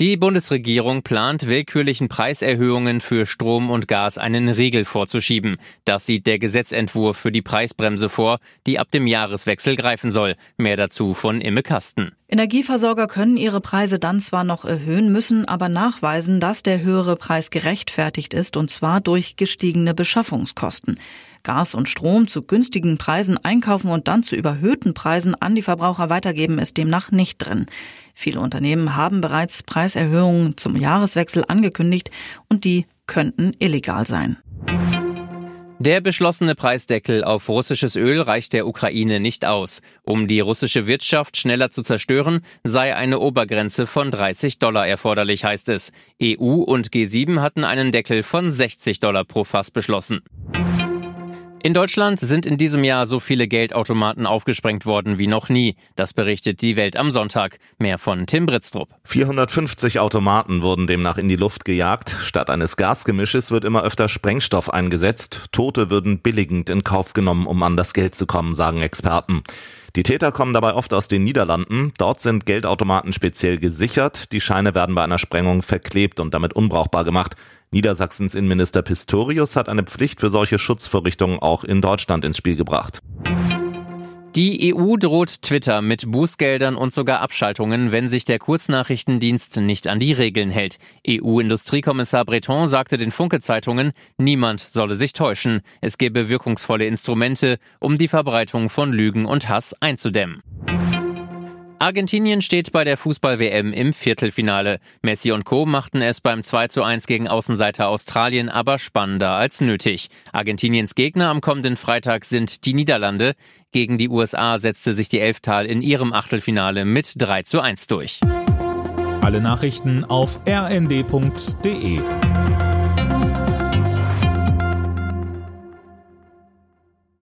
Die Bundesregierung plant willkürlichen Preiserhöhungen für Strom und Gas einen Riegel vorzuschieben. Das sieht der Gesetzentwurf für die Preisbremse vor, die ab dem Jahreswechsel greifen soll. Mehr dazu von Imme Kasten. Energieversorger können ihre Preise dann zwar noch erhöhen, müssen aber nachweisen, dass der höhere Preis gerechtfertigt ist, und zwar durch gestiegene Beschaffungskosten. Gas und Strom zu günstigen Preisen einkaufen und dann zu überhöhten Preisen an die Verbraucher weitergeben, ist demnach nicht drin. Viele Unternehmen haben bereits Preiserhöhungen zum Jahreswechsel angekündigt und die könnten illegal sein. Der beschlossene Preisdeckel auf russisches Öl reicht der Ukraine nicht aus. Um die russische Wirtschaft schneller zu zerstören, sei eine Obergrenze von 30 Dollar erforderlich, heißt es. EU und G7 hatten einen Deckel von 60 Dollar pro Fass beschlossen. In Deutschland sind in diesem Jahr so viele Geldautomaten aufgesprengt worden wie noch nie. Das berichtet die Welt am Sonntag. Mehr von Tim Britztrup. 450 Automaten wurden demnach in die Luft gejagt. Statt eines Gasgemisches wird immer öfter Sprengstoff eingesetzt. Tote würden billigend in Kauf genommen, um an das Geld zu kommen, sagen Experten. Die Täter kommen dabei oft aus den Niederlanden. Dort sind Geldautomaten speziell gesichert. Die Scheine werden bei einer Sprengung verklebt und damit unbrauchbar gemacht. Niedersachsens Innenminister Pistorius hat eine Pflicht für solche Schutzvorrichtungen auch in Deutschland ins Spiel gebracht. Die EU droht Twitter mit Bußgeldern und sogar Abschaltungen, wenn sich der Kurznachrichtendienst nicht an die Regeln hält. EU-Industriekommissar Breton sagte den Funke-Zeitungen, niemand solle sich täuschen. Es gebe wirkungsvolle Instrumente, um die Verbreitung von Lügen und Hass einzudämmen. Argentinien steht bei der Fußball-WM im Viertelfinale. Messi und Co. machten es beim 2 zu 1 gegen Außenseiter Australien aber spannender als nötig. Argentiniens Gegner am kommenden Freitag sind die Niederlande. Gegen die USA setzte sich die Elftal in ihrem Achtelfinale mit 3 zu 1 durch. Alle Nachrichten auf rnd.de